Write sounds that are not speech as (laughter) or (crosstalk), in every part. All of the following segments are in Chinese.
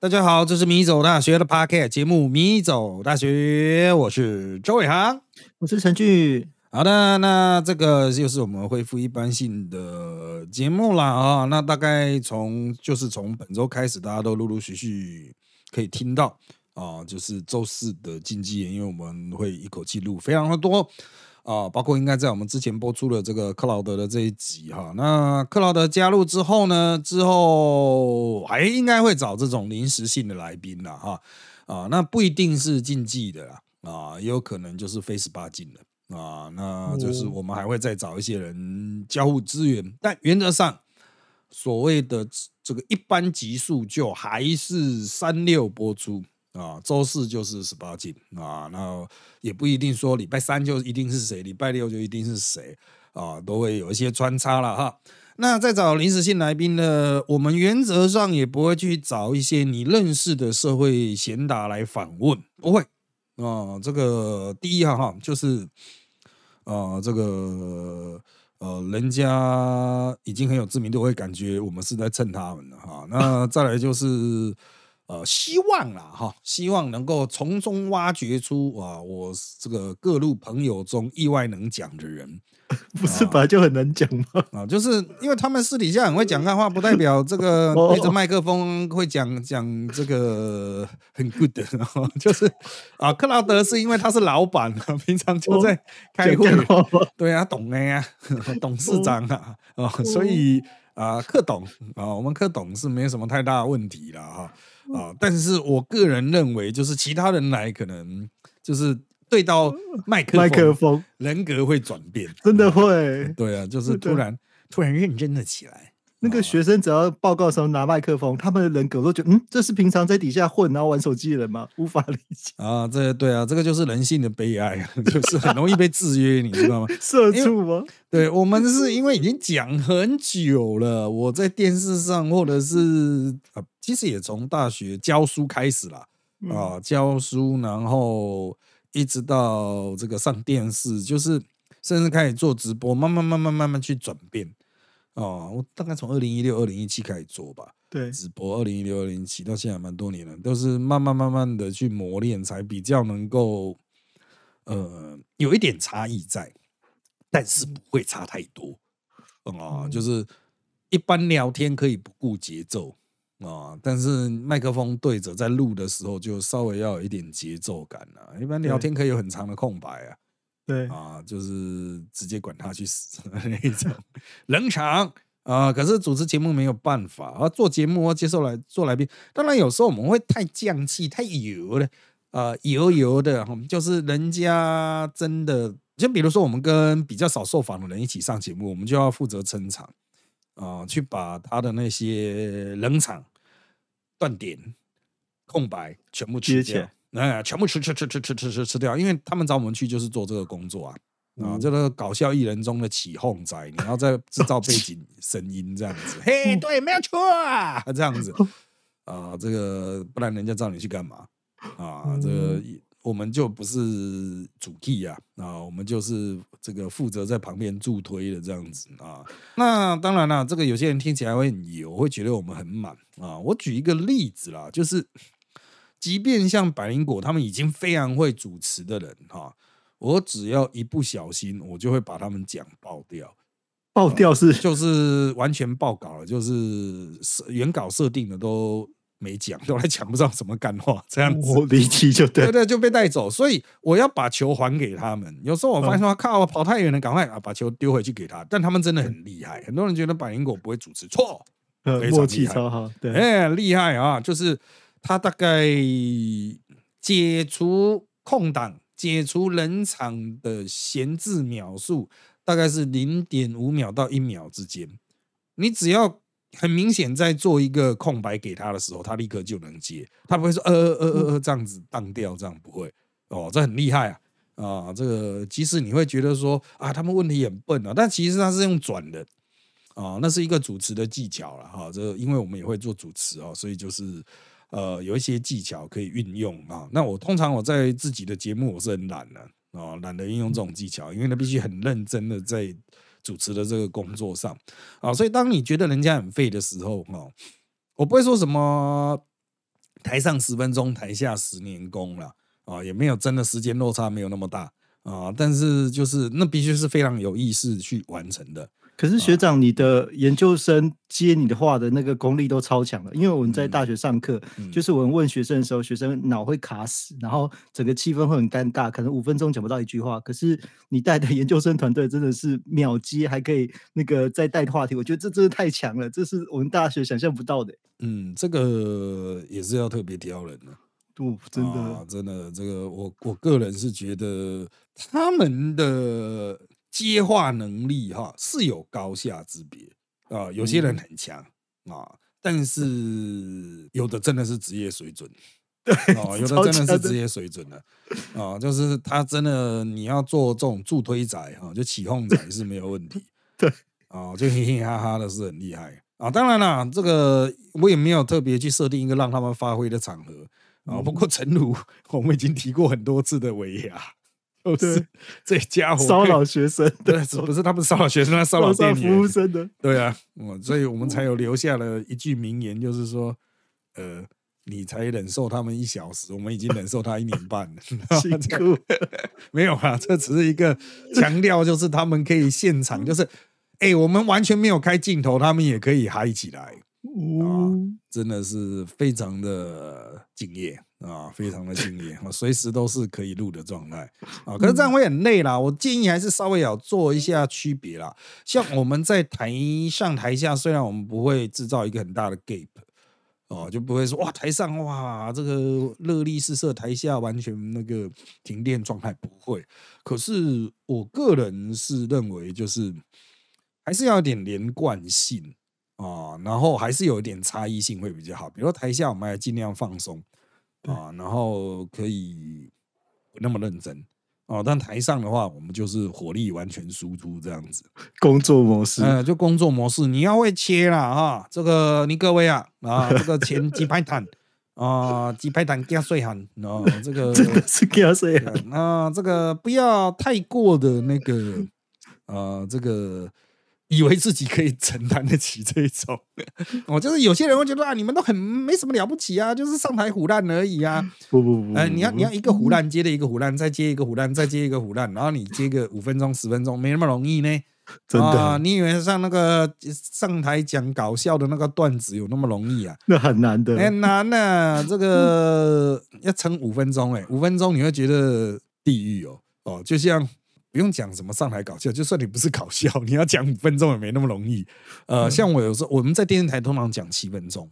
大家好，这是米走大学的 Podcast 节目《米走大学》，我是周伟航，我是陈俊。好的，那这个就是我们恢复一般性的节目了啊。那大概从就是从本周开始，大家都陆陆续续可以听到啊，就是周四的竞技，因为我们会一口气录非常的多啊，包括应该在我们之前播出的这个克劳德的这一集哈。那克劳德加入之后呢，之后还应该会找这种临时性的来宾了哈啊，那不一定是竞技的啦啊，也有可能就是非十八禁的。啊，那就是我们还会再找一些人交互资源，但原则上所谓的这个一般级数就还是三六播出啊，周四就是十八禁啊，那也不一定说礼拜三就一定是谁，礼拜六就一定是谁啊，都会有一些穿插了哈。那再找临时性来宾呢，我们原则上也不会去找一些你认识的社会贤达来访问，不会。啊，这个第一哈哈，就是啊，这个呃，人家已经很有知名度，会感觉我们是在蹭他们的哈。那再来就是呃，希望啦哈，希望能够从中挖掘出啊，我这个各路朋友中意外能讲的人。(laughs) 不是本来就很难讲吗？啊，就是因为他们私底下很会讲干话，不代表这个对着麦克风会讲讲这个很 good 的。(laughs) 就是啊，克劳德是因为他是老板啊，(laughs) 平常就在开会，对啊，懂的呀，董事长啊，啊，所以啊，克董啊，我们克董是没什么太大问题了哈啊。但是我个人认为，就是其他人来可能就是。对到麦克麦克风，人格会转变，真的会。对啊，就是突然突然认真了起来。那个学生只要报告的时候拿麦克风，他们的人格都觉得，嗯，这是平常在底下混然后玩手机的人吗？无法理解啊。这对啊，这个就是人性的悲哀，(laughs) 就是很容易被制约，你知道吗？(laughs) 社畜吗？对我们是因为已经讲很久了，我在电视上或者是啊，其实也从大学教书开始了啊，教书然后。一直到这个上电视，就是甚至开始做直播，慢慢慢慢慢慢去转变哦。我大概从二零一六、二零一七开始做吧，对，直播二零一六、二零一七到现在蛮多年了，都是慢慢慢慢的去磨练，才比较能够呃有一点差异在，但是不会差太多啊。就是一般聊天可以不顾节奏。啊，但是麦克风对着在录的时候，就稍微要有一点节奏感啊。一般聊天可以有很长的空白啊，对啊，就是直接管他去死那一种冷场啊。可是主持节目没有办法啊，做节目要接受来做来宾。当然有时候我们会太降气、太油了啊，油油的。就是人家真的，就比如说我们跟比较少受访的人一起上节目，我们就要负责撑场啊，去把他的那些冷场。断点、空白全部吃掉，哎，全部吃吃吃吃吃吃吃吃掉，因为他们找我们去就是做这个工作啊，啊，这个搞笑艺人中的起哄仔，你要在制造背景 (laughs) 声音这样子，嘿，对，没有错啊，(laughs) 这样子啊，这个不然人家找你去干嘛啊？这个。我们就不是主 key 啊，啊，我们就是这个负责在旁边助推的这样子啊。那当然了，这个有些人听起来会很油，会觉得我们很满啊。我举一个例子啦，就是即便像百灵果他们已经非常会主持的人哈，我只要一不小心，我就会把他们讲爆掉。爆掉是就是完全爆稿了，就是原稿设定的都。没讲，都来讲不知道什么干话，这样子 (laughs) 离奇就对，对对，就被带走。所以我要把球还给他们。有时候我发现说，靠，我跑太远了，赶快啊，把球丢回去给他。但他们真的很厉害，很多人觉得百灵果不会主持，错，默契超好，对，哎，厉害啊！就是他大概解除空档、解除冷场的闲置秒数，大概是零点五秒到一秒之间。你只要。很明显，在做一个空白给他的时候，他立刻就能接，他不会说呃呃呃呃这样子荡掉，这样不会哦，这很厉害啊啊！这个即使你会觉得说啊，他们问题很笨啊，但其实他是用转的啊，那是一个主持的技巧了哈。这因为我们也会做主持啊，所以就是呃有一些技巧可以运用啊。那我通常我在自己的节目我是很懒的啊，懒得运用这种技巧，因为他必须很认真的在。主持的这个工作上啊，所以当你觉得人家很废的时候，哈，我不会说什么台上十分钟，台下十年功了啊，也没有真的时间落差没有那么大啊，但是就是那必须是非常有意识去完成的。可是学长，你的研究生接你的话的那个功力都超强了，因为我们在大学上课，就是我们问学生的时候，学生脑会卡死，然后整个气氛会很尴尬，可能五分钟讲不到一句话。可是你带的研究生团队真的是秒接，还可以那个再带话题，我觉得这真的太强了，这是我们大学想象不到的。嗯，这个也是要特别挑人的。哦，真的，真的，这个我我个人是觉得他们的。接话能力哈是有高下之别啊，有些人很强啊，但是有的真的是职业水准，对，(laughs) 有的真的是职业水准的啊，就是他真的你要做这种助推仔哈，就起哄仔是没有问题，(laughs) 对，啊，就嘻嘻哈哈的是很厉害啊。当然啦，这个我也没有特别去设定一个让他们发挥的场合啊。不过陈如 (laughs) 我们已经提过很多次的维亚。哦，是这家伙。骚扰学生，对，不是他们骚扰学生，他 (laughs) 骚扰店服务生的，对啊，哦，所以我们才有留下了一句名言，就是说，呃，你才忍受他们一小时，我们已经忍受他一年半了，(laughs) 辛苦，(laughs) 没有啊，这只是一个强调，就是他们可以现场，就是，哎，我们完全没有开镜头，他们也可以嗨起来。啊，真的是非常的敬业啊，非常的敬业我，随时都是可以录的状态啊。可是这样会很累啦，我建议还是稍微要做一下区别啦。像我们在台上台下，虽然我们不会制造一个很大的 gap 哦，就不会说哇台上哇这个热力四射，台下完全那个停电状态不会。可是我个人是认为，就是还是要有点连贯性。啊，然后还是有一点差异性会比较好。比如说台下我们还尽量放松啊，然后可以不那么认真哦。但台上的话，我们就是火力完全输出这样子，工作模式，嗯，就工作模式，你要会切啦哈。这个你各位啊啊，这个前几排弹啊，几排弹加碎汗啊，这个 (laughs) 真的是加碎汗啊，这个不要太过的那个啊，这个。以为自己可以承担得起这种，(laughs) 哦，就是有些人会觉得啊，你们都很没什么了不起啊，就是上台虎烂而已啊。不不不，哎，你要你要一个虎烂接的一个虎烂，再接一个虎烂，再接一个虎烂，然后你接个五分钟十分钟，没那么容易呢。真的，你以为像那个上台讲搞笑的那个段子有那么容易啊？那很难的，很难啊。这个 (laughs) 要撑五分钟，哎，五分钟你会觉得地狱哦哦，就像。不用讲什么上台搞笑，就算你不是搞笑，你要讲五分钟也没那么容易。呃，像我有时候我们在电视台通常讲七分钟，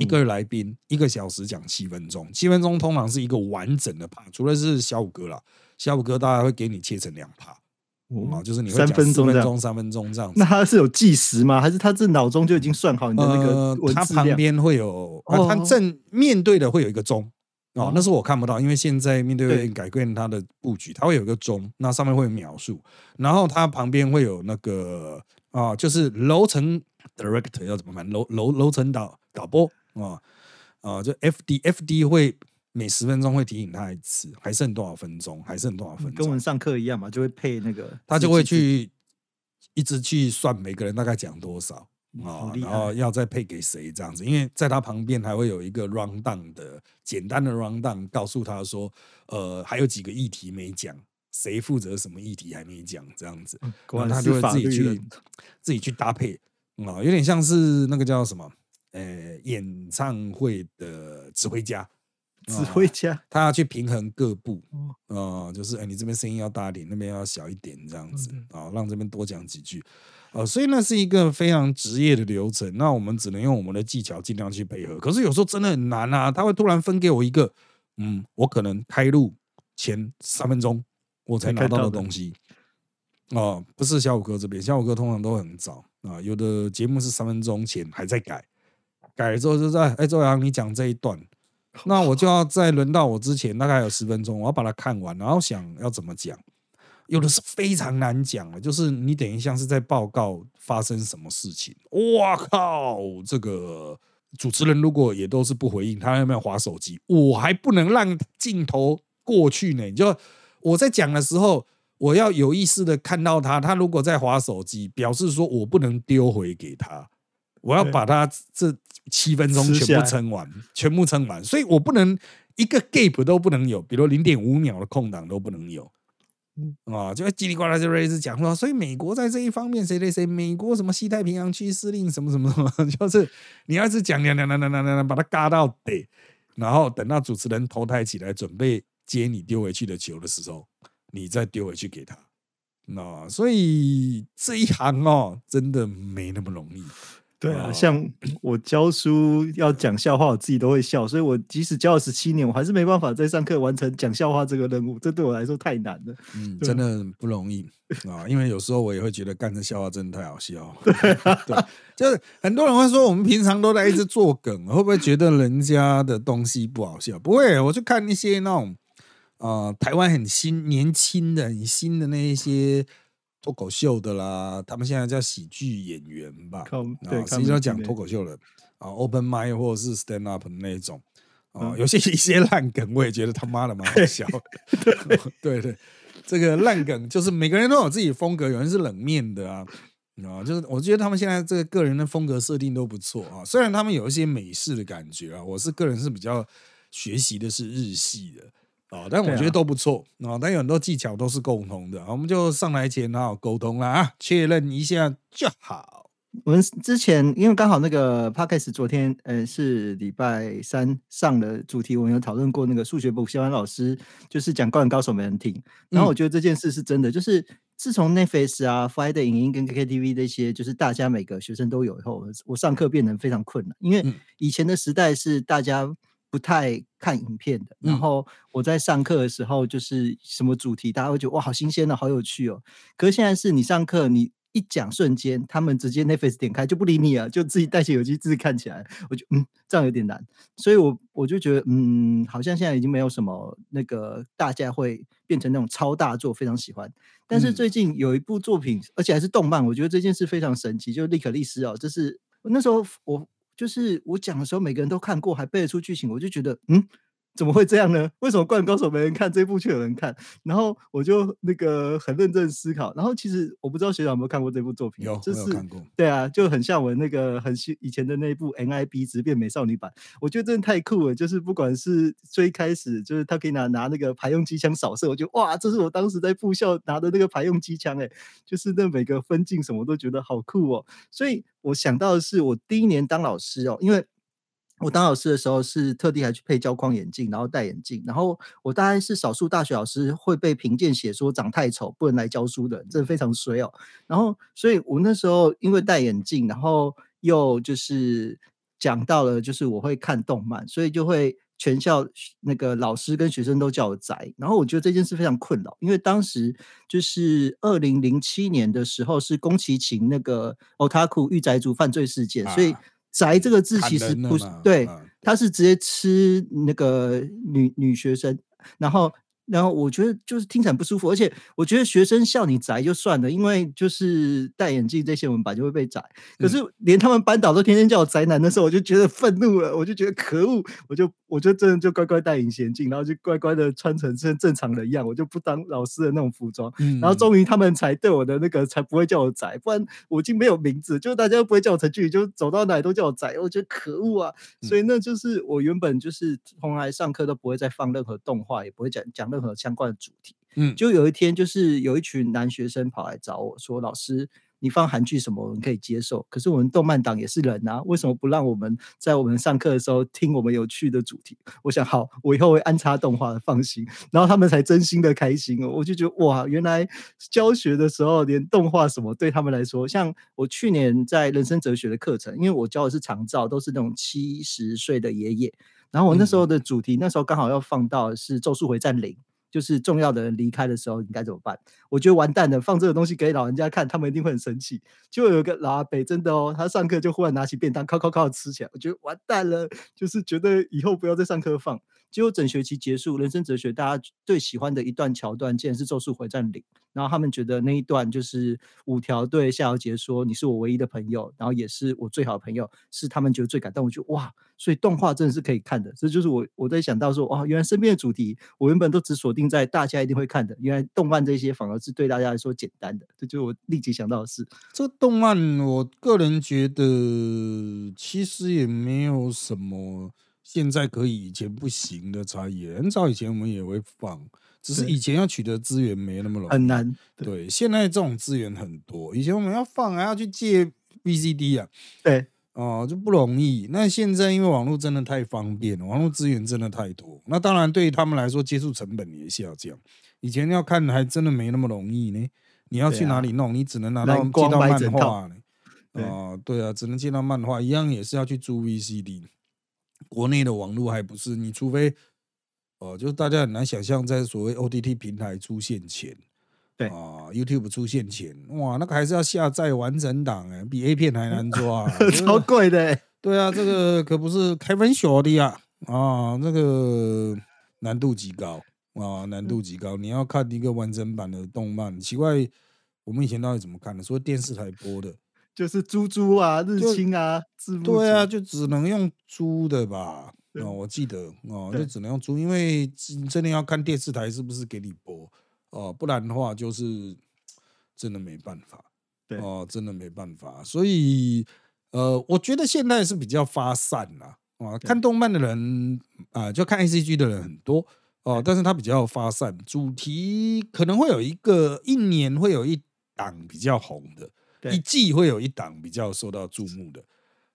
一个来宾一个小时讲七分钟，七分钟通常是一个完整的趴，除了是小五哥啦，小五哥大概会给你切成两趴，啊，就是你会三分钟、三分钟这样。那他是有计时吗？还是他这脑中就已经算好你的那个他旁边会有，他正面对的会有一个钟。哦，那是我看不到，因为现在面对面改变它的布局，它会有一个钟，那上面会有描述，然后它旁边会有那个啊，就是楼层 director 要怎么办？楼楼楼层导导播啊啊，就 F D F D 会每十分钟会提醒他一次，还剩多少分钟？还剩多少分钟？跟我们上课一样嘛，就会配那个，他就会去一直去算每个人大概讲多少。啊，然后要再配给谁这样子？因为在他旁边还会有一个 round down 的简单的 round down，告诉他说，呃，还有几个议题没讲，谁负责什么议题还没讲，这样子，然后他就会自己去自己去搭配。啊，有点像是那个叫什么，呃，演唱会的指挥家。指挥家，他要去平衡各部，啊，就是哎，你这边声音要大一点，那边要小一点，这样子啊，让这边多讲几句，啊，所以那是一个非常职业的流程。那我们只能用我们的技巧尽量去配合。可是有时候真的很难啊，他会突然分给我一个，嗯，我可能开录前三分钟我才拿到的东西，哦，不是小五哥这边，小五哥通常都很早啊，有的节目是三分钟前还在改，改了之后就在，哎，周洋你讲这一段。那我就要在轮到我之前，大概有十分钟，我要把它看完，然后想要怎么讲。有的是非常难讲的，就是你等于像是在报告发生什么事情。哇靠！这个主持人如果也都是不回应，他有没有划手机？我还不能让镜头过去呢。就我在讲的时候，我要有意识的看到他。他如果在划手机，表示说我不能丢回给他。我要把它这七分钟全部撑完，全部撑完，所以我不能一个 gap 都不能有，比如零点五秒的空档都不能有。啊，就叽里呱啦就一直讲说，所以美国在这一方面谁谁谁，美国什么西太平洋区司令什么什么什么，(laughs) 就是你要是讲讲讲讲讲讲讲，把它嘎到底，然后等到主持人头抬起来准备接你丢回去的球的时候，你再丢回去给他。那所以这一行哦，真的没那么容易。对啊，像我教书要讲笑话，我自己都会笑，所以我即使教了十七年，我还是没办法在上课完成讲笑话这个任务，这对我来说太难了。嗯，真的不容易啊，因为有时候我也会觉得干这笑话真的太好笑。(laughs) 对，就是很多人会说我们平常都在一直做梗，会不会觉得人家的东西不好笑？不会，我就看一些那种啊，台湾很新、年轻的、很新的那一些。脱口秀的啦，他们现在叫喜剧演员吧？啊，实际上讲脱口秀的啊，open m i d 或者是 stand up 的那种啊，有些一些烂梗，我也觉得他妈的蛮好笑。(laughs) 对对，这个烂梗就是每个人都有自己风格，有人是冷面的啊啊，就是我觉得他们现在这个个人的风格设定都不错啊，虽然他们有一些美式的感觉啊，我是个人是比较学习的是日系的。哦，但我觉得都不错啊，但有很多技巧都是共同的，我们就上来前好好沟通了啊，确认一下就好。我们之前因为刚好那个 podcast 昨天呃是礼拜三上的主题，我们有讨论过那个数学部肖安老师就是讲《灌篮高手》没人听，然后我觉得这件事是真的，就是自从 Netflix 啊、Friday 影音跟 KTV 这些，就是大家每个学生都有以后，我上课变得非常困难，因为以前的时代是大家。不太看影片的，然后我在上课的时候，就是什么主题，大家会觉得哇，好新鲜的，好有趣哦。可是现在是你上课，你一讲瞬间，他们直接 Netflix 点开就不理你了，就自己戴起耳机自己看起来。我就嗯，这样有点难，所以我我就觉得嗯，好像现在已经没有什么那个大家会变成那种超大作，非常喜欢。但是最近有一部作品，而且还是动漫，我觉得这件事非常神奇，就是《利可利斯》哦，这是那时候我。就是我讲的时候，每个人都看过，还背得出剧情，我就觉得，嗯。怎么会这样呢？(laughs) 为什么《灌篮高手》没人看，这部却有人看？然后我就那个很认真思考。然后其实我不知道学长有没有看过这部作品，有，就是看过。对啊，就很像我那个很以前的那部 NIB 直变美少女版。我觉得真的太酷了，就是不管是最开始，就是他可以拿拿那个排用机枪扫射，我觉得哇，这是我当时在部校拿的那个排用机枪，哎，就是那每个分镜什么都觉得好酷哦。所以我想到的是，我第一年当老师哦，因为。我当老师的时候是特地还去配胶框眼镜，然后戴眼镜，然后我大概是少数大学老师会被评鉴写说长太丑不能来教书的，这非常衰哦。然后，所以我那时候因为戴眼镜，然后又就是讲到了，就是我会看动漫，所以就会全校那个老师跟学生都叫我宅。然后我觉得这件事非常困扰，因为当时就是二零零七年的时候是宫崎勤那个 otaku 御宅族犯罪事件，所以。宅这个字其实不是对，他是直接吃那个女女学生，然后。然后我觉得就是听起来不舒服，而且我觉得学生笑你宅就算了，因为就是戴眼镜这些文本就会被宅。可是连他们班导都天天叫我宅男的时候，我就觉得愤怒了，我就觉得可恶，我就我就真的就乖乖戴隐形眼镜，然后就乖乖的穿成像正常人一样，我就不当老师的那种服装。然后终于他们才对我的那个才不会叫我仔，不然我已经没有名字，就大家都不会叫我陈俊宇，就走到哪里都叫我仔，我觉得可恶啊！所以那就是我原本就是从来上课都不会再放任何动画，也不会讲讲任何相关的主题，嗯，就有一天，就是有一群男学生跑来找我说：“老师，你放韩剧什么我们可以接受？可是我们动漫党也是人啊，为什么不让我们在我们上课的时候听我们有趣的主题？”我想，好，我以后会安插动画的，放心。然后他们才真心的开心哦，我就觉得哇，原来教学的时候连动画什么对他们来说，像我去年在人生哲学的课程，因为我教的是长照，都是那种七十岁的爷爷，然后我那时候的主题，那时候刚好要放到是《咒术回战零》。就是重要的人离开的时候，你该怎么办？我觉得完蛋了，放这个东西给老人家看，他们一定会很生气。就有一个老阿伯，真的哦，他上课就忽然拿起便当，靠靠靠吃起来。我觉得完蛋了，就是觉得以后不要再上课放。结果整学期结束，人生哲学大家最喜欢的一段桥段，竟然是《咒术回战零》。然后他们觉得那一段就是五条对夏油杰说：“你是我唯一的朋友，然后也是我最好的朋友。”是他们觉得最感动。我觉得哇，所以动画真的是可以看的。这就是我我在想到说，哇，原来身边的主题我原本都只锁定在大家一定会看的，原来动漫这些反而是对大家来说简单的。这就是我立即想到的事。这个动漫，我个人觉得其实也没有什么现在可以以前不行的差异。很早以前我们也会放。只是以前要取得资源没那么容易，很难。对，现在这种资源很多。以前我们要放还要去借 VCD 啊，对，哦就不容易。那现在因为网络真的太方便了，网络资源真的太多。那当然对于他们来说，接触成本也下降。以前要看还真的没那么容易呢。你要去哪里弄？你只能拿到借到漫画呢。哦，对啊，只能借到漫画，一样也是要去租 VCD。国内的网络还不是，你除非。哦，就是大家很难想象，在所谓 OTT 平台出现前，对啊，YouTube 出现前，哇，那个还是要下载完整档哎，比 A 片还难抓，(laughs) 超贵的。对啊，这个可不是开玩笑的呀，啊，这个难度极高啊，难度极高。你要看一个完整版的动漫，奇怪，我们以前到底怎么看的？说电视台播的，就是猪猪啊、日清啊，对啊，就只能用猪的吧。哦，我记得哦，就只能用租，因为真的要看电视台是不是给你播哦，不然的话就是真的没办法。对哦，真的没办法。所以呃，我觉得现在是比较发散啦。啊，看动漫的人啊，就看 A C G 的人很多哦，但是它比较发散，主题可能会有一个一年会有一档比较红的，一季会有一档比较受到注目的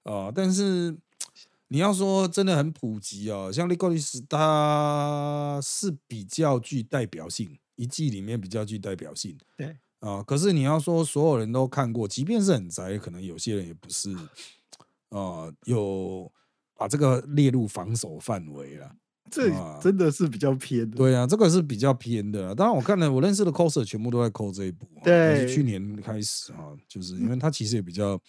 啊，但是。你要说真的很普及哦，像《利 i 利斯》它是比较具代表性，一季里面比较具代表性。对啊，可是你要说所有人都看过，即便是很宅，可能有些人也不是啊，有把这个列入防守范围了。这真的是比较偏的。对啊，这个是比较偏的。当然，我看了我认识的 coser 全部都在抠这一部。对，去年开始啊，就是因为他其实也比较。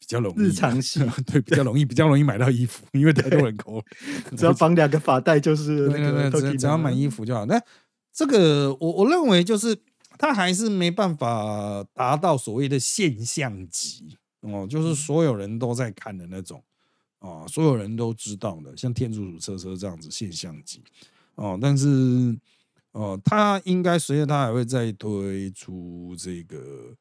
比较容易，日常性 (laughs) 对比较容易，比较容易买到衣服，因为太多人抠，只要绑两个发带就是那个，只只要买衣服就好。那这个我我认为就是它还是没办法达到所谓的现象级哦，就是所有人都在看的那种啊，所有人都知道的，像天竺鼠车车这样子现象级哦。但是哦，它应该随着它还会再推出这个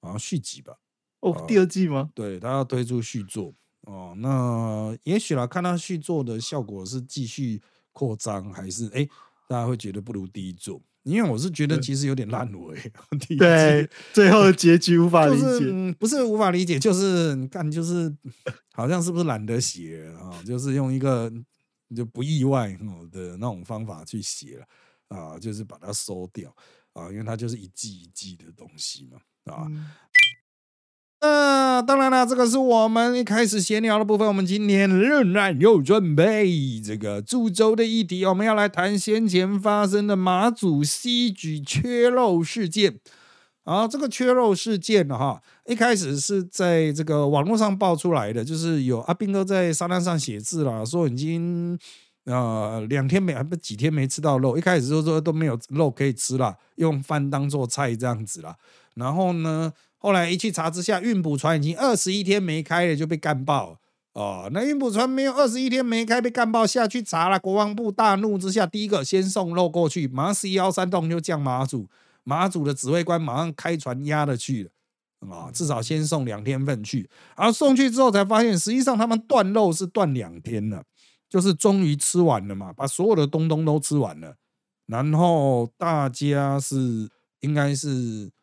好像续集吧。哦，第二季吗？对他要推出续作哦，那也许啦，看他续作的效果是继续扩张，还是哎，大家会觉得不如第一作？因为我是觉得其实有点烂尾。(laughs) 对，最后的结局无法理解，不是无法理解，就是你看，就是 (laughs) 好像是不是懒得写啊？就是用一个就不意外的那种方法去写了啊，就是把它收掉啊，因为它就是一季一季的东西嘛啊。那当然了，这个是我们一开始闲聊的部分。我们今天仍然有准备这个株洲的议题，我们要来谈先前发生的马祖西举缺肉事件。啊，这个缺肉事件哈，一开始是在这个网络上爆出来的，就是有阿兵哥在沙滩上写字了，说已经呃两天没不几天没吃到肉，一开始就说都没有肉可以吃了，用饭当做菜这样子了。然后呢？后来一去查之下，运补船已经二十一天没开了，就被干爆哦。那运补船没有二十一天没开，被干爆下去查了。国防部大怒之下，第一个先送肉过去，马上 C 幺三洞就降马祖，马祖的指挥官马上开船压了去了啊，至少先送两天份去。而送去之后才发现，实际上他们断肉是断两天了，就是终于吃完了嘛，把所有的东东都吃完了，然后大家是应该是。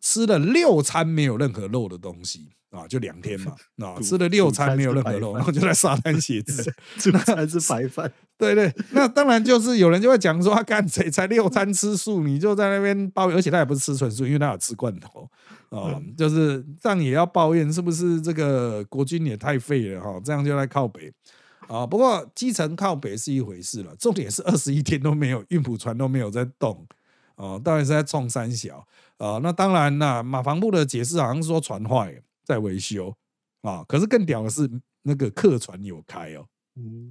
吃了六餐没有任何肉的东西啊，就两天嘛，(laughs) 啊，吃了六餐没有任何肉，然后就在沙滩写字，(laughs) 主餐是白饭。对对，那当然就是有人就会讲说，他干谁才六餐吃素，你就在那边抱怨，而且他也不是吃纯素，因为他有吃罐头啊，就是这样也要抱怨，是不是这个国军也太废了哈？这样就来靠北啊。不过基层靠北是一回事了，重点是二十一天都没有运补船都没有在动。哦，当然是在冲三小啊。那当然啦，马房部的解释好像是说船坏在维修啊。可是更屌的是，那个客船有开哦，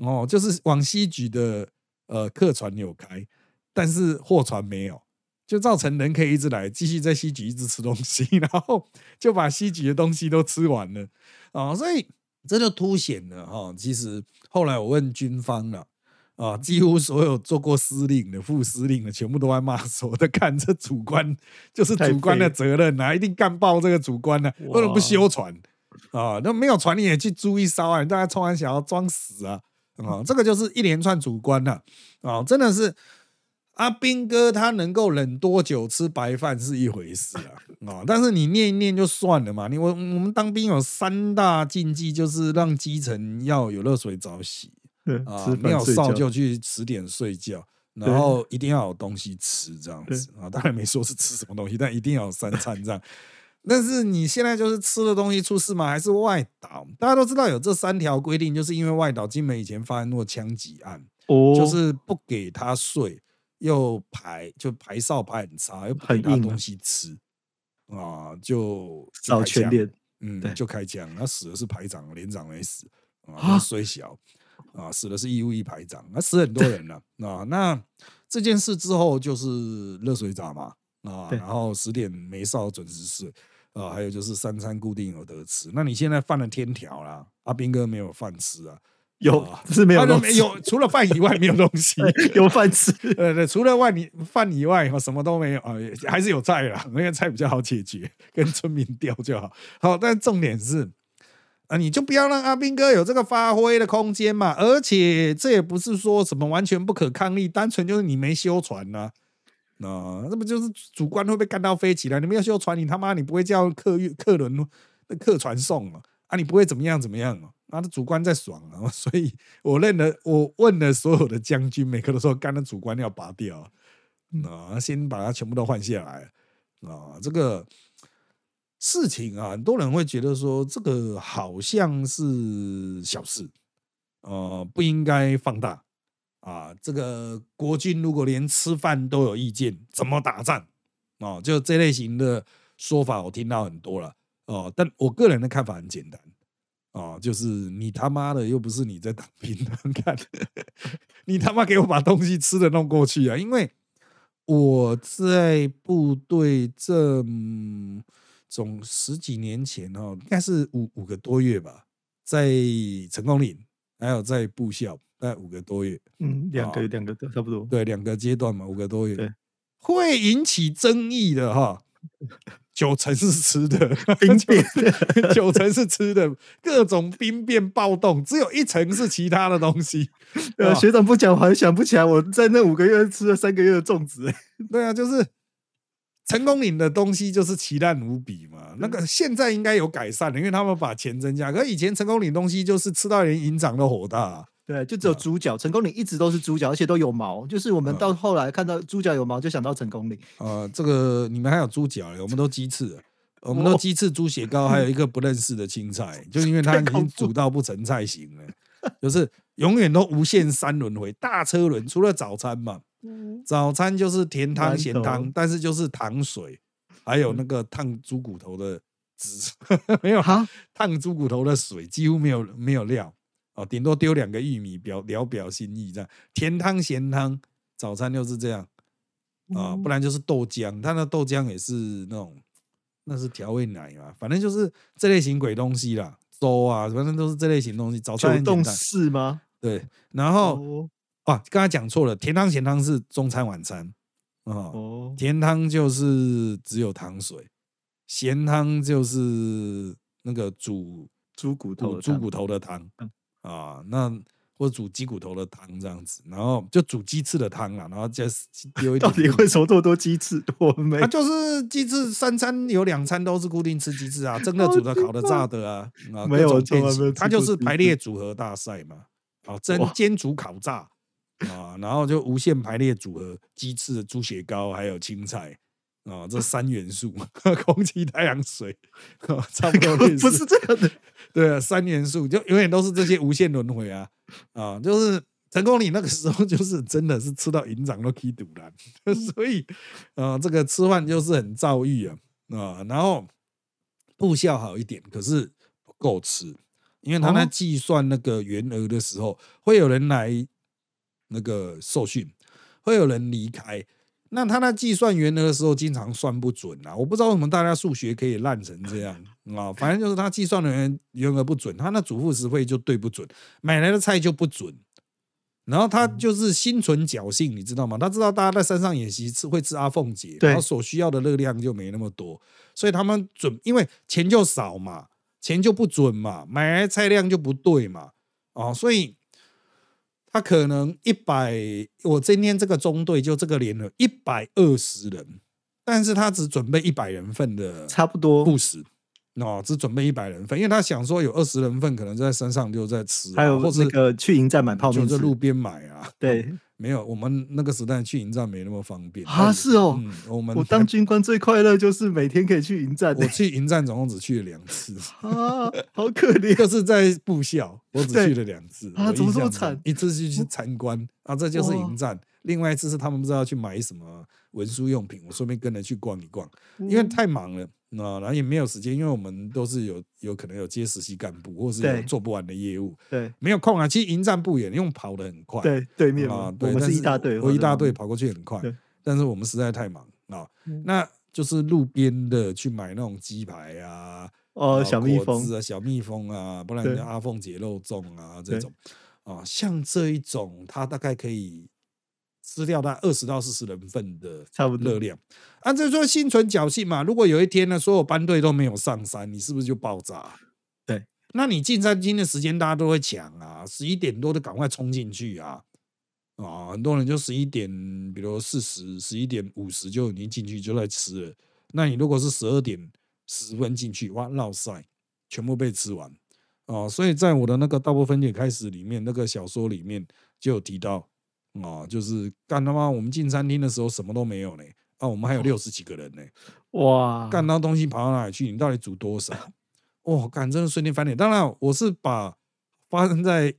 哦，就是往西局的呃客船有开，但是货船没有，就造成人可以一直来，继续在西局一直吃东西，(laughs) 然后就把西局的东西都吃完了啊，所以这就凸显了哈。其实后来我问军方了啊，几乎所有做过司令的、副司令的，全部都在骂说：“ (laughs) 的看这主官就是主官的责任呐，一定干爆这个主官呢，为什么不修船啊？那没有船你也去租一艘啊？你大家冲完想要装死啊？啊，这个就是一连串主官了啊，真的是。”阿兵哥他能够忍多久吃白饭是一回事啊，啊！但是你念一念就算了嘛。你我我们当兵有三大禁忌，就是让基层要有热水澡洗，啊，没有烧就去吃点睡觉，然后一定要有东西吃这样子啊。当然没说是吃什么东西，但一定要有三餐这样。但是你现在就是吃的东西出事吗？还是外岛？大家都知道有这三条规定，就是因为外岛金门以前发生过枪击案，哦，就是不给他睡。又排就排哨排很差，又不给他东西吃啊，就找全连，嗯，就开枪。他死的是排长，连长没死啊，虽小啊，死的是义务一排长，那死很多人了 (laughs) 啊。那这件事之后就是热水澡嘛啊，然后十点没哨准时睡啊，还有就是三餐固定有得吃。那你现在犯了天条啦，阿斌哥没有饭吃啊。有是没有东西，有除了饭以外没有东西，(laughs) 有饭吃。对对，除了外你饭以外，什么都没有啊，还是有菜啦，那个菜比较好解决，跟村民调就好。好，但重点是啊，你就不要让阿兵哥有这个发挥的空间嘛。而且这也不是说什么完全不可抗力，单纯就是你没修船呐。那不就是主观会被干到飞起来？你没有修船，你他妈你不会叫客运客轮客船送啊？啊，你不会怎么样怎么样啊？那主官在爽啊，(laughs) 所以我认了，我问了所有的将军，每个都说干的主官要拔掉，啊，先把它全部都换下来啊。这个事情啊，很多人会觉得说这个好像是小事，呃，不应该放大啊。这个国军如果连吃饭都有意见，怎么打仗啊？就这类型的说法，我听到很多了哦。但我个人的看法很简单。哦，就是你他妈的又不是你在当兵的，看，(laughs) 你他妈给我把东西吃的弄过去啊！因为我在部队这总十几年前哦，应该是五五个多月吧，在成功岭，还有在部校，大概五个多月，嗯，两个两个差不多，对，两个阶段嘛，五个多月，会引起争议的哈。(laughs) 九成是吃的 (laughs) 兵变，九成是吃的各种兵变暴动，只有一层是其他的东西。(laughs) 呃，学长不讲，我还想不起来我在那五个月吃了三个月的粽子。对啊，就是成功岭的东西就是奇烂无比嘛。那个现在应该有改善了，因为他们把钱增加。可以前成功岭东西就是吃到连营长都火大。对，就只有猪脚。成功岭一直都是猪脚，而且都有毛。就是我们到后来看到猪脚有毛，就想到成功岭。呃，这个你们还有猪脚，我们都鸡翅，我们都鸡翅猪血糕，还有一个不认识的青菜，就因为它已经煮到不成菜型了，就是永远都无限三轮回大车轮。除了早餐嘛，早餐就是甜汤咸汤，但是就是糖水，还有那个烫猪骨头的汁，(laughs) 没有哈，烫猪骨头的水几乎没有没有料。哦，顶多丢两个玉米表聊表心意这样，甜汤咸汤，早餐就是这样。啊，不然就是豆浆，它那豆浆也是那种，那是调味奶嘛，反正就是这类型鬼东西啦，粥啊，反正都是这类型东西。早餐冻是吗？对，然后啊，刚才讲错了，甜汤咸汤是中餐晚餐哦，甜汤就是只有糖水，咸汤就是那个煮猪骨头猪骨头的汤。啊，那或者煮鸡骨头的汤这样子，然后就煮鸡翅的汤啊，然后再丢一点。(laughs) 到底为什么多多鸡翅？(laughs) 我没，他就是鸡翅三餐有两餐都是固定吃鸡翅啊，(laughs) 蒸的、煮的、烤的、炸的啊，啊，没有它就是排列组合大赛嘛，啊，蒸、煎、煮、烤、炸啊，然后就无限排列组合鸡翅、猪血糕还有青菜。啊，这三元素，(laughs) 空气、太阳、水，差不多 (laughs) 不是这样的。(laughs) 对啊，三元素就永远都是这些无限轮回啊啊！就是成功你那个时候，就是真的是吃到营长都气堵了，所以啊，这个吃饭就是很遭遇啊啊。然后部效好一点，可是不够吃，因为他在计算那个员额的时候，会有人来那个受训，会有人离开。那他那计算原额的时候，经常算不准啊！我不知道为什么大家数学可以烂成这样啊！反正就是他计算的原原额不准，他那主副食费就对不准，买来的菜就不准。然后他就是心存侥幸，你知道吗？他知道大家在山上演习吃会吃阿凤姐，然后所需要的热量就没那么多，所以他们准，因为钱就少嘛，钱就不准嘛，买来菜量就不对嘛，哦，所以他可能一百，我今天这个中队就这个连了一百二十人，但是他只准备一百人份的，差不多不食。哦，只准备一百人份，因为他想说有二十人份可能在山上就在吃，还有或者那个去营站买泡面，就在路边买啊。对，没有，我们那个时代去营站没那么方便啊。是哦，我们我当军官最快乐就是每天可以去营站。我去营站总共只去了两次啊，好可怜。就是在部校，我只去了两次啊，怎么这么惨？一次是去参观啊，这就是营站。另外一次是他们不知道去买什么文书用品，我顺便跟着去逛一逛，因为太忙了。那然后也没有时间，因为我们都是有有可能有接实习干部，或是有做不完的业务，对，没有空啊。其实迎战不远，因为跑得很快，对，对面啊，对，我是一大队，我一大队跑过去很快，但是我们实在太忙啊。那就是路边的去买那种鸡排啊，哦，小蜜蜂啊，小蜜蜂啊，不然阿凤姐肉粽啊这种啊，像这一种，它大概可以。吃掉它二十到四十人份的差不多热量，按这说心存侥幸嘛。如果有一天呢，所有班队都没有上山，你是不是就爆炸？对，那你进山金的时间大家都会抢啊，十一点多就赶快冲进去啊啊！很多人就十一点，比如四十、十一点五十就已经进去就在吃了。那你如果是十二点十分进去，哇，闹晒，全部被吃完啊！所以在我的那个大部分解开始里面，那个小说里面就有提到。哦，就是干他妈！我们进餐厅的时候什么都没有呢，啊，我们还有六十几个人呢，哇！干到东西跑到哪里去？你到底煮多少？哇，干真的瞬间翻脸。当然，我是把发生在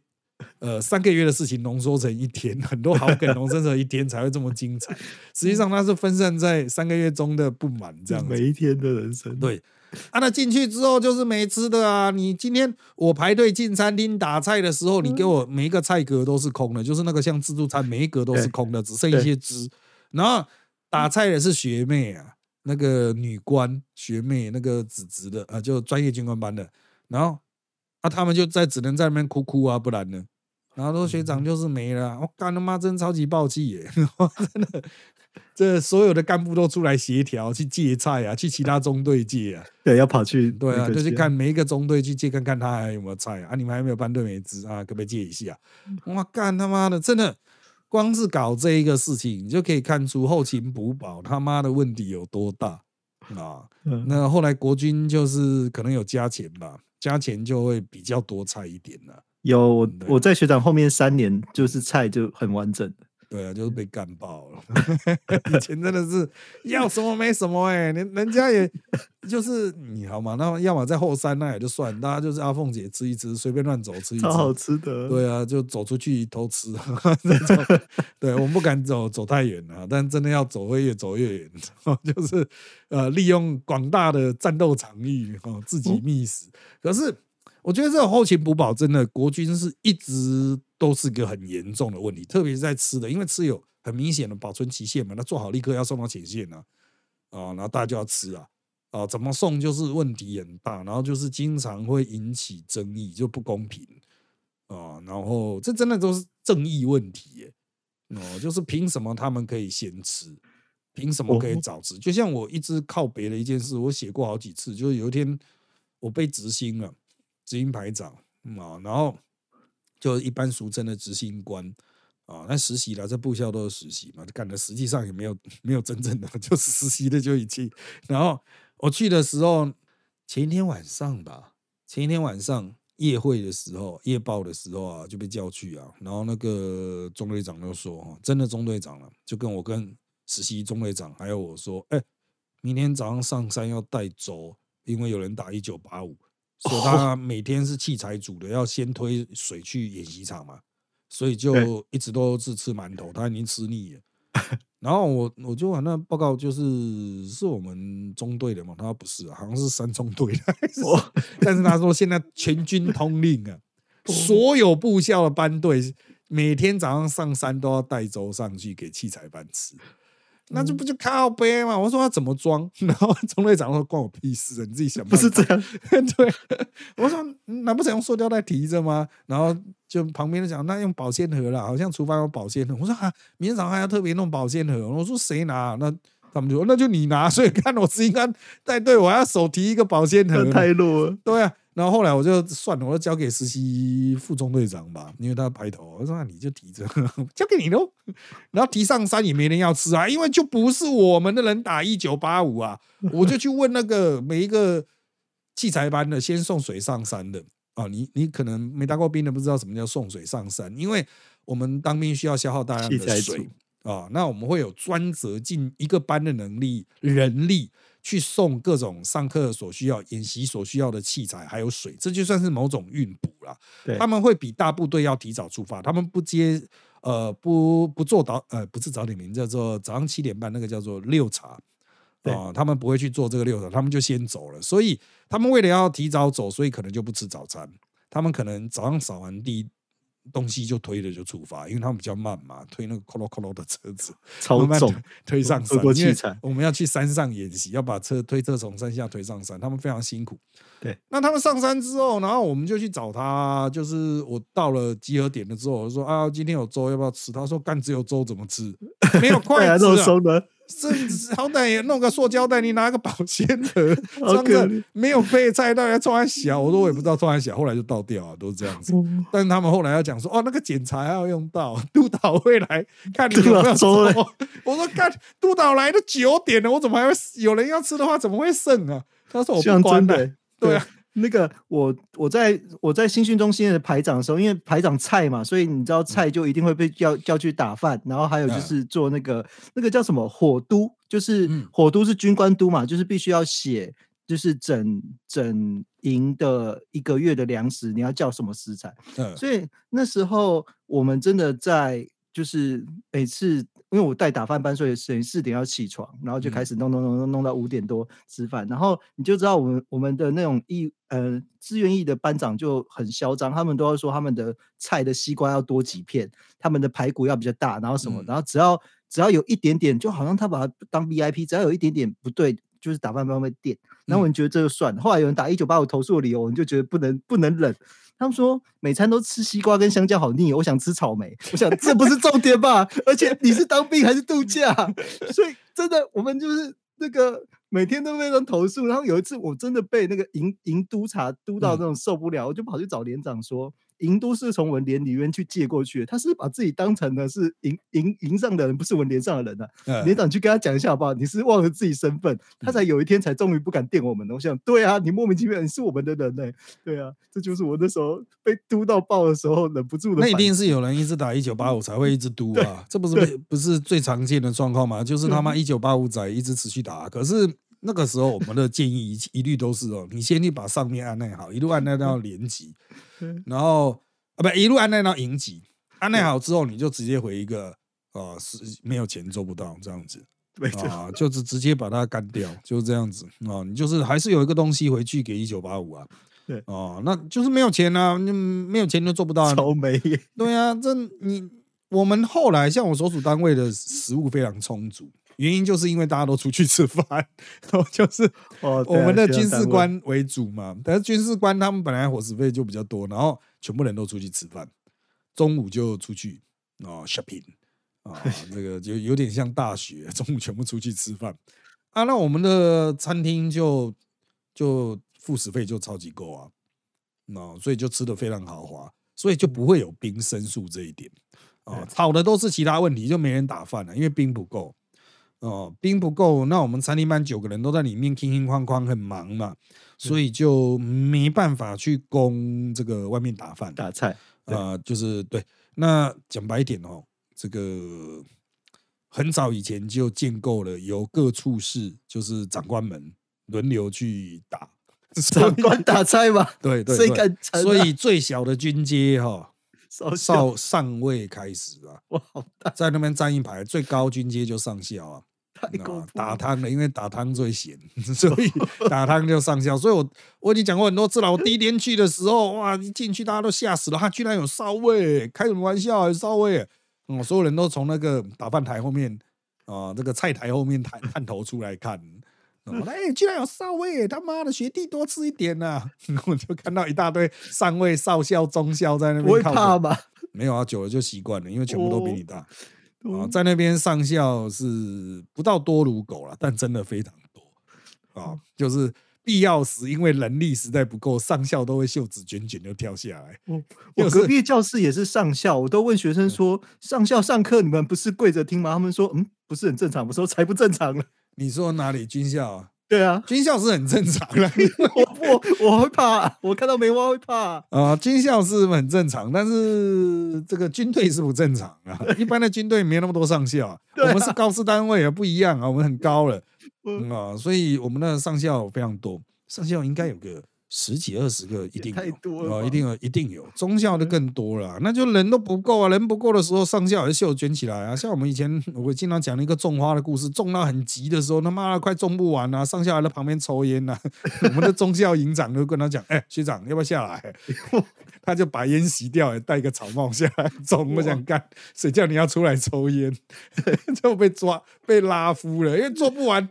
呃三个月的事情浓缩成一天，很多好梗浓缩成一天才会这么精彩。实际上，它是分散在三个月中的不满，这样每一天的人生。对。啊，那进去之后就是没吃的啊！你今天我排队进餐厅打菜的时候，你给我每一个菜格都是空的，就是那个像自助餐，每一格都是空的，只剩一些汁。然后打菜的是学妹啊，那个女官学妹，那个子职的啊，就专业军官班的。然后啊，他们就在只能在那边哭哭啊，不然呢？然后说学长就是没了，我干他妈真超级暴气耶！(laughs) 真的。(laughs) 这所有的干部都出来协调，去借菜啊，去其他中队借啊。(laughs) 对，要跑去对啊，就去看每一个中队去借看看他还有没有菜啊。你们还没有班队没资啊，可不可以借一下？哇，干他妈的，真的，光是搞这一个事情，你就可以看出后勤补保他妈的问题有多大啊。那后来国军就是可能有加钱吧，加钱就会比较多菜一点了。有我我在学长后面三年，就是菜就很完整的。对啊，就是被干爆了。(laughs) 以前真的是要什么没什么哎，人人家也就是你好嘛，那要么在后山那也就算，大家就是阿凤姐吃一吃，随便乱走吃一吃，超好吃的。对啊，就走出去偷吃。对，我们不敢走走太远啊，但真的要走会越走越远。就是呃，利用广大的战斗场域哦，自己觅食。可是。我觉得这个后勤补保真的，国军是一直都是个很严重的问题，特别是在吃的，因为吃有很明显的保存期限嘛，那做好立刻要送到前线呢，啊，然后大家就要吃啊，啊，怎么送就是问题很大，然后就是经常会引起争议，就不公平啊，然后这真的都是正义问题耶，哦，就是凭什么他们可以先吃，凭什么可以早吃？就像我一直靠别的一件事，我写过好几次，就是有一天我被执行了。执行排长啊，然后就一般俗称的执行官啊，那实习了，在部校都是实习嘛，干的实际上也没有 (laughs) 没有真正的，(laughs) 就是实习的就已经。然后我去的时候，前一天晚上吧，前一天晚上夜会的时候，夜报的时候啊，就被叫去啊。然后那个中队长就说：“真的中队长了，就跟我跟实习中队长还有我说，哎，明天早上上山要带走，因为有人打一九八五。”所以他每天是器材组的，要先推水去演习场嘛，所以就一直都是吃馒头，他已经吃腻了。(laughs) 然后我我就把那报告就是是我们中队的嘛，他说不是，好像是三中队的，但是他说现在全军通令啊，(laughs) 所有部校的班队每天早上上山都要带粥上去给器材班吃。那这不就靠背嘛？我说他怎么装？(laughs) 然后中队长说关我屁事啊，你自己想。不是这样，(laughs) 对，我说难不成用塑料袋提着吗？然后就旁边的讲那用保鲜盒啦，好像厨房有保鲜盒。我说啊，明天早上还要特别弄保鲜盒。我说谁拿？那他们就说那就你拿。所以看我自己看带队，我还要手提一个保鲜盒，太弱了。对啊。然后后来我就算了，我就交给实习副中队长吧，因为他排头。我说那你就提着，(laughs) 交给你喽。然后提上山也没人要吃啊，因为就不是我们的人打一九八五啊。我就去问那个每一个器材班的，先送水上山的啊。你你可能没当过兵的，不知道什么叫送水上山，因为我们当兵需要消耗大量的水啊。那我们会有专责进一个班的能力人力。去送各种上课所需要、演习所需要的器材，还有水，这就算是某种运补了。他们会比大部队要提早出发，他们不接呃不不做早呃不是早点名，叫做早上七点半那个叫做六茶啊，他们不会去做这个六茶，他们就先走了。所以他们为了要提早走，所以可能就不吃早餐，他们可能早上扫完地。东西就推着就出发，因为他们比较慢嘛，推那个咯咯咯咯的车子，(laughs) 超重，推上 (laughs) 山。器材，我们要去山上演习，要把车推车从山下推上山，他们非常辛苦。对，那他们上山之后，然后我们就去找他，就是我到了集合点了之后，我说啊，今天有粥要不要吃？他说干只有粥怎么吃？没有筷子。(laughs) 这好歹也弄个塑胶袋，你拿个保鲜盒 (laughs) 装着，没有备菜，大家装完小。我说我也不知道装完小，后来就倒掉啊，都是这样子。但是他们后来要讲说，哦，那个检查要用到，(laughs) 督导会来看你有没有粥。(laughs) 我说看，督导来都九点了，我怎么还会有人要吃的话，怎么会剩啊？他说我不关的，对啊。那个我我在我在新训中心的排长的时候，因为排长菜嘛，所以你知道菜就一定会被叫叫去打饭，然后还有就是做那个那个叫什么火都，就是火都是军官都嘛，就是必须要写，就是整整营的一个月的粮食，你要叫什么食材，所以那时候我们真的在就是每次。因为我带打饭班，所以等于四点要起床，然后就开始弄弄弄弄弄到五点多吃饭，然后你就知道我们我们的那种义呃志愿役的班长就很嚣张，他们都要说他们的菜的西瓜要多几片，他们的排骨要比较大，然后什么，然后只要只要有一点点，就好像他把它当 VIP，只要有一点点不对，就是打饭班会电，然后我们觉得这就算了，后来有人打一九八五投诉的理由，我们就觉得不能不能忍。他们说每餐都吃西瓜跟香蕉好腻，我想吃草莓。我想这不是重点吧？而且你是当兵还是度假？所以真的，我们就是那个每天都被人投诉。然后有一次我真的被那个营营督察督到那种受不了，我就跑去找连长说。营都是从文联里面去借过去的，他是把自己当成的是营营营上的人，不是文联上的人呢。连长去跟他讲一下好不好？你是忘了自己身份，他才有一天才终于不敢电我们了。我想，对啊，你莫名其妙，你是我们的人呢。对啊，这就是我那时候被嘟到爆的时候忍不住的。那一定是有人一直打一九八五才会一直嘟啊，这不是不是最常见的状况吗？就是他妈一九八五仔一直持续打，可是那个时候我们的建议一一律都是哦，你先去把上面按耐好，一路按耐到连级。然后啊，不一路按耐到营级，按耐好之后，你就直接回一个啊，是没有钱做不到这样子，(laughs) 啊，就是直接把它干掉，就是这样子啊，你就是还是有一个东西回去给一九八五啊，(laughs) 对，哦，那就是没有钱啊，你没有钱就做不到，啊。愁眉，对啊，这你我们后来像我所属单位的食物非常充足。原因就是因为大家都出去吃饭，然后就是我们的军事官为主嘛。但是军事官他们本来伙食费就比较多，然后全部人都出去吃饭，中午就出去啊 shopping 啊，(laughs) 这个就有点像大学，中午全部出去吃饭啊。那我们的餐厅就就副食费就超级够啊，那所以就吃的非常豪华，所以就不会有兵申诉这一点啊。吵的都是其他问题，就没人打饭了，因为兵不够。哦，兵不够，那我们餐厅班九个人都在里面，哐哐哐很忙嘛，所以就没办法去供这个外面打饭打菜啊，就是对。那讲白一点哦，这个很早以前就建构了，由各处室就是长官们轮流去打，长官打菜嘛？(laughs) 对对？所以最小的军阶哈。(laughs) 少上尉开始啊，哇，好大，在那边站一排，最高军阶就上校啊。打汤的，因为打汤最咸，(laughs) 所以打汤就上校。所以我我已经讲过很多次了。我第一天去的时候，哇，一进去大家都吓死了，他居然有少尉，开什么玩笑？少尉，嗯，所有人都从那个打饭台后面啊，这个菜台后面探探头出来看。(laughs) 哎，居然有少尉！他妈的，学弟多吃一点呐！(laughs) 我就看到一大堆上尉、少校、中校在那边。不会怕吗？没有啊，久了就习惯了，因为全部都比你大啊。在那边上校是不到多如狗了，但真的非常多啊。就是必要时，因为人力实在不够，上校都会袖子卷卷就跳下来。我隔壁教室也是上校，我都问学生说：“上校上课你们不是跪着听吗？”他们说：“嗯，不是很正常。”我说：“才不正常了。”你说哪里军校？对啊，军校是很正常的。我我我会怕，我看到梅花会怕 (laughs) 啊。军校是很正常，但是这个军队是不正常啊。一般的军队没有那么多上校，我们是高师单位啊，不一样啊，我们很高了啊，所以我们的上校非常多，上校应该有个。十几二十个一定有啊，一定有，一定有。(laughs) 中校的更多了，那就人都不够啊，人不够的时候，上校也是袖卷起来啊。像我们以前我经常讲一个种花的故事，种到很急的时候，他妈的快种不完了，上校还在旁边抽烟呢。(laughs) 我们的中校营长都跟他讲：“哎，学长要不要下来？” (laughs) 他就把烟熄掉，戴个草帽下来种。我想干，谁叫你要出来抽烟？就被抓被拉夫了，因为做不完。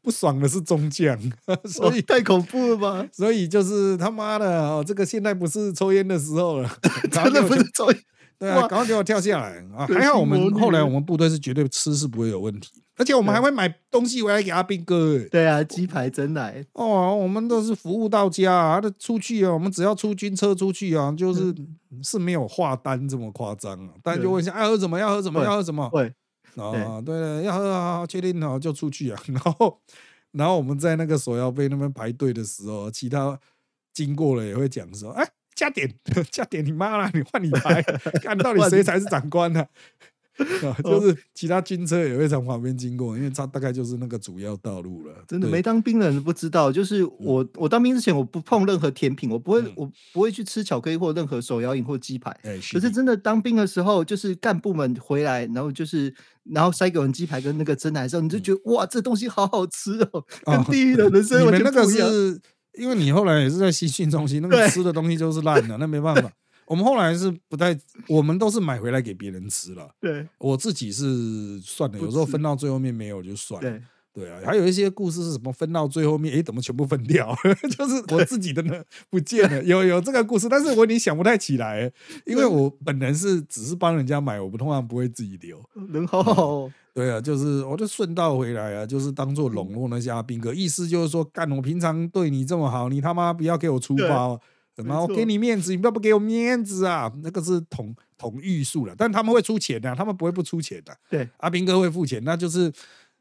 不爽的是中将，(laughs) 所以太恐怖了吧？所以就是他妈的哦，这个现在不是抽烟的时候了，(laughs) 真的不是抽烟。对啊，赶快给我跳下来啊！还好我们后来我们部队是绝对吃是不会有问题，而且我们还会买东西回来给阿兵哥。对啊，鸡排真奶哦，我们都是服务到家啊。的出去啊，我们只要出军车出去啊，就是是没有画单这么夸张啊。大家就问一下，爱喝什么？要喝什么？要喝什么？对。啊，对了，要喝啊，确定好就出去啊。(laughs) 然后，然后我们在那个索要杯那边排队的时候，其他经过了也会讲说：“哎，加点，(laughs) 加点，你妈啦，你换你排，看到底谁才是长官呢？”啊，就是其他军车也会从旁边经过，因为它大概就是那个主要道路了。真的没当兵的人不知道，就是我我当兵之前我不碰任何甜品，我不会我不会去吃巧克力或任何手摇饮或鸡排。可是真的当兵的时候，就是干部们回来，然后就是然后塞给我们鸡排跟那个蒸奶的时候，你就觉得哇，这东西好好吃哦，跟地狱的人生完全不一样。因为你后来也是在西训中心，那个吃的东西就是烂的，那没办法。我们后来是不太，我们都是买回来给别人吃了。对，我自己是算了，有时候分到最后面没有就算了。对，对啊，还有一些故事是什么分到最后面，哎，怎么全部分掉？(laughs) 就是我自己的呢不见了。(laughs) 有有这个故事，但是我已经想不太起来，因为我本人是只是帮人家买，我不通常不会自己留。人好好。(laughs) 对啊，就是我就顺道回来啊，就是当做笼络那些阿兵哥，意思就是说，干我平常对你这么好，你他妈不要给我出包。然后给你面子，你不要不给我面子啊！那个是统统御术了，但他们会出钱的，他们不会不出钱的。对，阿兵哥会付钱，那就是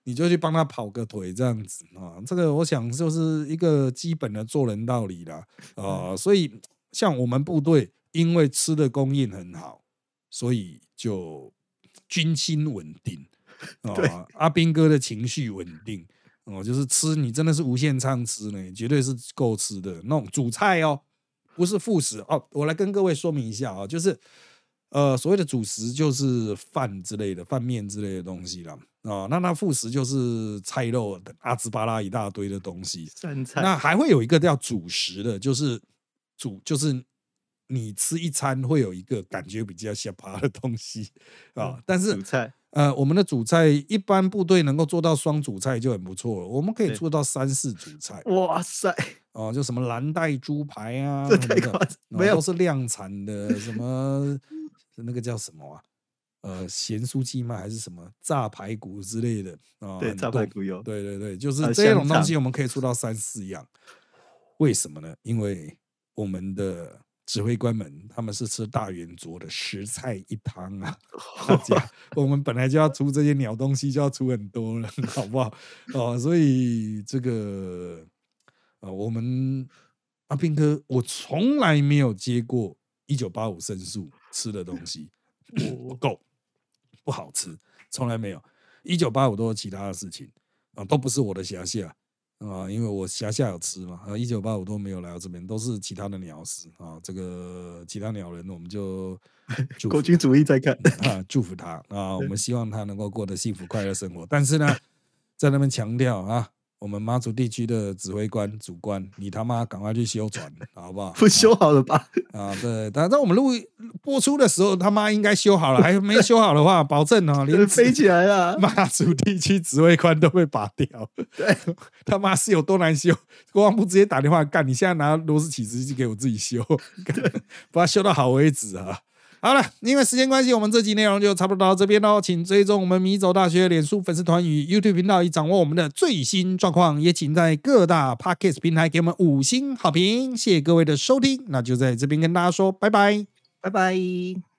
你就去帮他跑个腿这样子啊。这个我想就是一个基本的做人道理了啊。所以像我们部队，因为吃的供应很好，所以就军心稳定 (laughs) 啊。阿兵哥的情绪稳定哦，就是吃你真的是无限畅吃呢，绝对是够吃的那种主菜哦。不是副食哦，我来跟各位说明一下啊，就是呃所谓的主食就是饭之类的饭面之类的东西啦啊，那那副食就是菜肉等阿兹巴拉一大堆的东西。菜那还会有一个叫主食的，就是主就是你吃一餐会有一个感觉比较下趴的东西啊，但是主菜呃我们的主菜一般部队能够做到双主菜就很不错了，我们可以做到三四主菜。哇塞！哦，就什么蓝带猪排啊，这太夸张，没有都是量产的，什么那个叫什么啊？呃，咸酥鸡吗？还是什么炸排骨之类的啊？对，炸排骨有。对对对，就是这种东西，我们可以出到三四样。为什么呢？因为我们的指挥官们他们是吃大圆桌的十菜一汤啊，(laughs) 大家我们本来就要出这些鸟东西，就要出很多了，好不好？哦，所以这个。啊，我们阿斌哥，我从来没有接过一九八五申诉吃的东西，不够，不好吃，从来没有。一九八五都是其他的事情啊，都不是我的辖下啊，因为我辖下有吃嘛。啊，一九八五都没有来到这边，都是其他的鸟食啊。这个其他鸟人，我们就国军主义在看啊，祝福他啊，我们希望他能够过得幸福快乐生活。但是呢，在那边强调啊。我们马祖地区的指挥官主官，你他妈赶快去修船，好不好？(laughs) 不修好了吧？啊，对，但在我们录播出的时候，他妈应该修好了，还没修好的话，保证哦，(laughs) 连飞起来了。马祖地区指挥官都被拔掉，(laughs) 对，他妈是有多难修？国防部直接打电话干，你现在拿螺丝起子机给我自己修，把它修到好为止啊！好了，因为时间关系，我们这集内容就差不多到这边喽。请追踪我们米走大学脸书粉丝团与 YouTube 频道，以掌握我们的最新状况。也请在各大 Podcast 平台给我们五星好评。谢谢各位的收听，那就在这边跟大家说拜拜，拜拜。